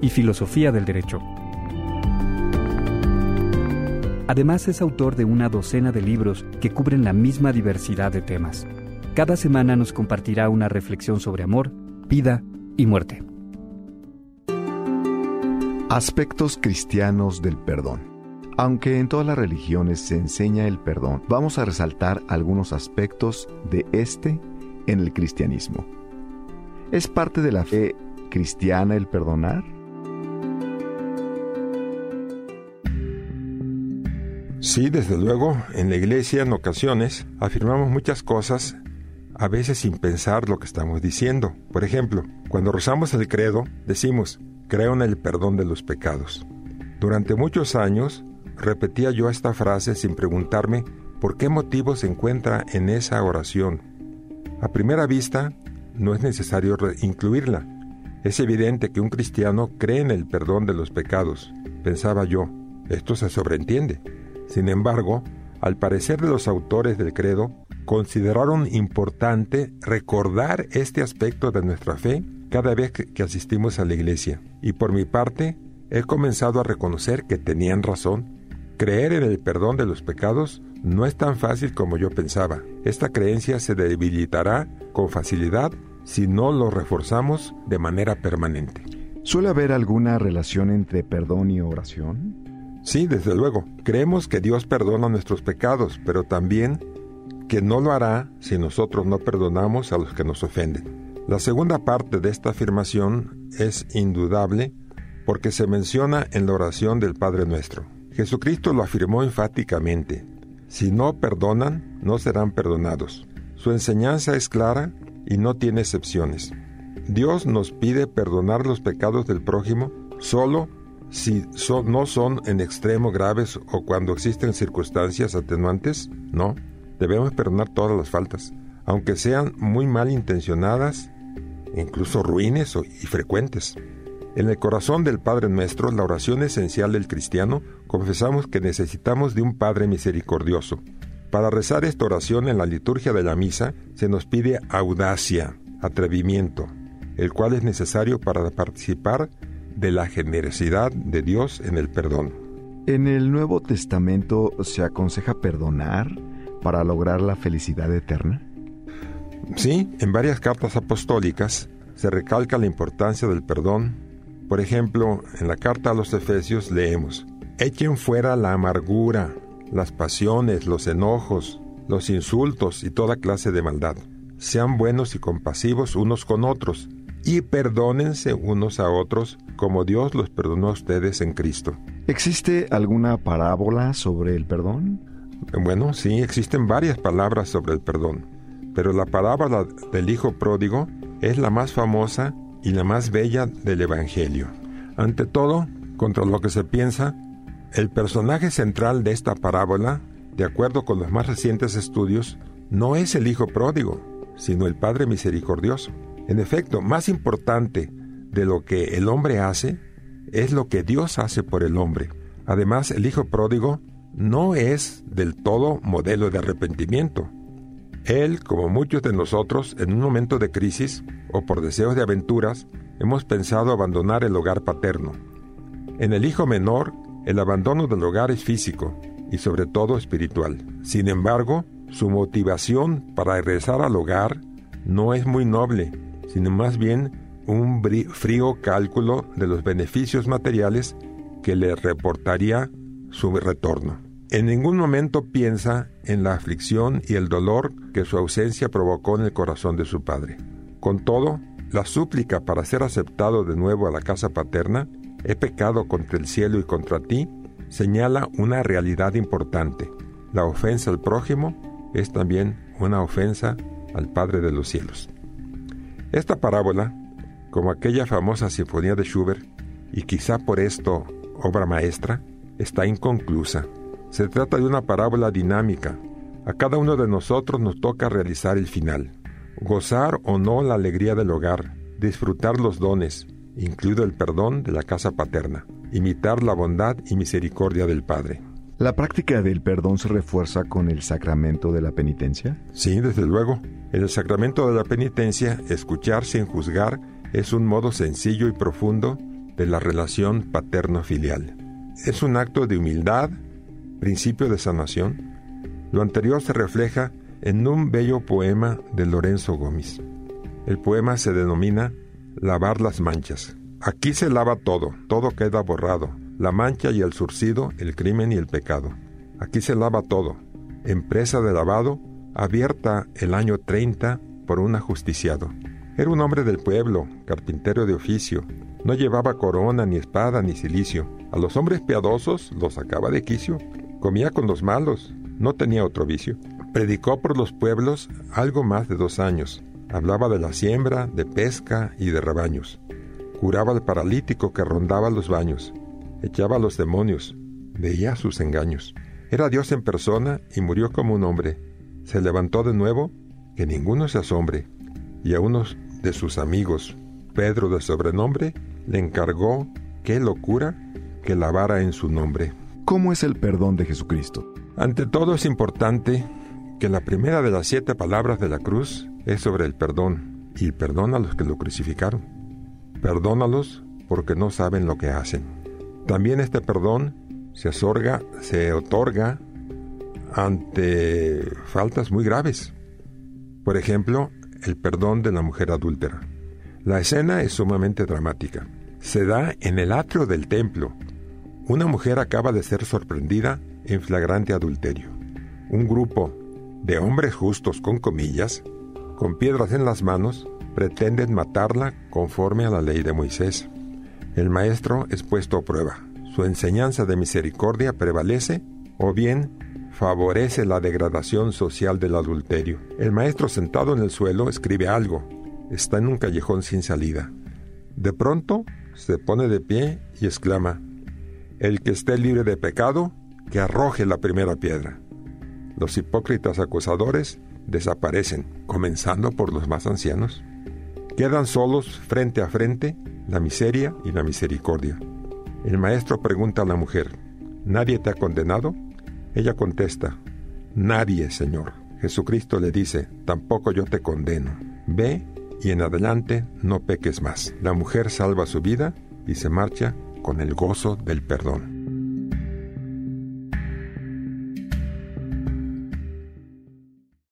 y filosofía del derecho. Además es autor de una docena de libros que cubren la misma diversidad de temas. Cada semana nos compartirá una reflexión sobre amor, vida y muerte. Aspectos cristianos del perdón. Aunque en todas las religiones se enseña el perdón, vamos a resaltar algunos aspectos de este en el cristianismo. ¿Es parte de la fe cristiana el perdonar? Sí, desde luego, en la iglesia en ocasiones afirmamos muchas cosas, a veces sin pensar lo que estamos diciendo. Por ejemplo, cuando rezamos el credo, decimos, creo en el perdón de los pecados. Durante muchos años repetía yo esta frase sin preguntarme por qué motivo se encuentra en esa oración. A primera vista, no es necesario incluirla. Es evidente que un cristiano cree en el perdón de los pecados, pensaba yo. Esto se sobreentiende. Sin embargo, al parecer de los autores del credo, consideraron importante recordar este aspecto de nuestra fe cada vez que asistimos a la iglesia. Y por mi parte, he comenzado a reconocer que tenían razón Creer en el perdón de los pecados no es tan fácil como yo pensaba. Esta creencia se debilitará con facilidad si no lo reforzamos de manera permanente. ¿Suele haber alguna relación entre perdón y oración? Sí, desde luego. Creemos que Dios perdona nuestros pecados, pero también que no lo hará si nosotros no perdonamos a los que nos ofenden. La segunda parte de esta afirmación es indudable porque se menciona en la oración del Padre Nuestro. Jesucristo lo afirmó enfáticamente. Si no perdonan, no serán perdonados. Su enseñanza es clara y no tiene excepciones. Dios nos pide perdonar los pecados del prójimo solo si no son en extremo graves o cuando existen circunstancias atenuantes. No, debemos perdonar todas las faltas, aunque sean muy mal intencionadas, incluso ruines y frecuentes. En el corazón del Padre Nuestro, la oración esencial del cristiano, confesamos que necesitamos de un Padre misericordioso. Para rezar esta oración en la liturgia de la misa se nos pide audacia, atrevimiento, el cual es necesario para participar de la generosidad de Dios en el perdón. En el Nuevo Testamento se aconseja perdonar para lograr la felicidad eterna. Sí, en varias cartas apostólicas se recalca la importancia del perdón por ejemplo, en la carta a los Efesios leemos, Echen fuera la amargura, las pasiones, los enojos, los insultos y toda clase de maldad. Sean buenos y compasivos unos con otros, y perdónense unos a otros como Dios los perdonó a ustedes en Cristo. ¿Existe alguna parábola sobre el perdón? Bueno, sí, existen varias palabras sobre el perdón, pero la parábola del Hijo Pródigo es la más famosa y la más bella del Evangelio. Ante todo, contra lo que se piensa, el personaje central de esta parábola, de acuerdo con los más recientes estudios, no es el Hijo pródigo, sino el Padre misericordioso. En efecto, más importante de lo que el hombre hace es lo que Dios hace por el hombre. Además, el Hijo pródigo no es del todo modelo de arrepentimiento. Él, como muchos de nosotros, en un momento de crisis o por deseos de aventuras, hemos pensado abandonar el hogar paterno. En el hijo menor, el abandono del hogar es físico y sobre todo espiritual. Sin embargo, su motivación para regresar al hogar no es muy noble, sino más bien un frío cálculo de los beneficios materiales que le reportaría su retorno. En ningún momento piensa en la aflicción y el dolor que su ausencia provocó en el corazón de su padre. Con todo, la súplica para ser aceptado de nuevo a la casa paterna, he pecado contra el cielo y contra ti, señala una realidad importante. La ofensa al prójimo es también una ofensa al Padre de los cielos. Esta parábola, como aquella famosa sinfonía de Schubert, y quizá por esto obra maestra, está inconclusa. Se trata de una parábola dinámica. A cada uno de nosotros nos toca realizar el final, gozar o no la alegría del hogar, disfrutar los dones, incluido el perdón de la casa paterna, imitar la bondad y misericordia del Padre. ¿La práctica del perdón se refuerza con el sacramento de la penitencia? Sí, desde luego. En el sacramento de la penitencia, escuchar sin juzgar es un modo sencillo y profundo de la relación paterno-filial. Es un acto de humildad, principio de sanación. Lo anterior se refleja en un bello poema de Lorenzo Gómez. El poema se denomina Lavar las manchas. Aquí se lava todo, todo queda borrado, la mancha y el surcido, el crimen y el pecado. Aquí se lava todo. Empresa de lavado, abierta el año 30 por un ajusticiado. Era un hombre del pueblo, carpintero de oficio. No llevaba corona, ni espada, ni cilicio. A los hombres piadosos los sacaba de quicio. Comía con los malos, no tenía otro vicio. Predicó por los pueblos algo más de dos años. Hablaba de la siembra, de pesca y de rebaños. Curaba al paralítico que rondaba los baños echaba a los demonios, veía sus engaños. Era Dios en persona y murió como un hombre. Se levantó de nuevo, que ninguno se asombre, y a uno de sus amigos, Pedro de sobrenombre, le encargó, qué locura, que lavara en su nombre. ¿Cómo es el perdón de Jesucristo? Ante todo es importante que la primera de las siete palabras de la cruz es sobre el perdón, y perdona a los que lo crucificaron. Perdónalos porque no saben lo que hacen. También este perdón se, se otorga ante faltas muy graves. Por ejemplo, el perdón de la mujer adúltera. La escena es sumamente dramática. Se da en el atrio del templo. Una mujer acaba de ser sorprendida en flagrante adulterio. Un grupo de hombres justos con comillas, con piedras en las manos, pretenden matarla conforme a la ley de Moisés. El maestro es puesto a prueba. Su enseñanza de misericordia prevalece o bien favorece la degradación social del adulterio. El maestro sentado en el suelo escribe algo. Está en un callejón sin salida. De pronto se pone de pie y exclama, El que esté libre de pecado, que arroje la primera piedra. Los hipócritas acusadores desaparecen, comenzando por los más ancianos. Quedan solos frente a frente la miseria y la misericordia. El maestro pregunta a la mujer, ¿nadie te ha condenado? Ella contesta, Nadie, Señor. Jesucristo le dice, tampoco yo te condeno. Ve y en adelante no peques más. La mujer salva su vida y se marcha con el gozo del perdón.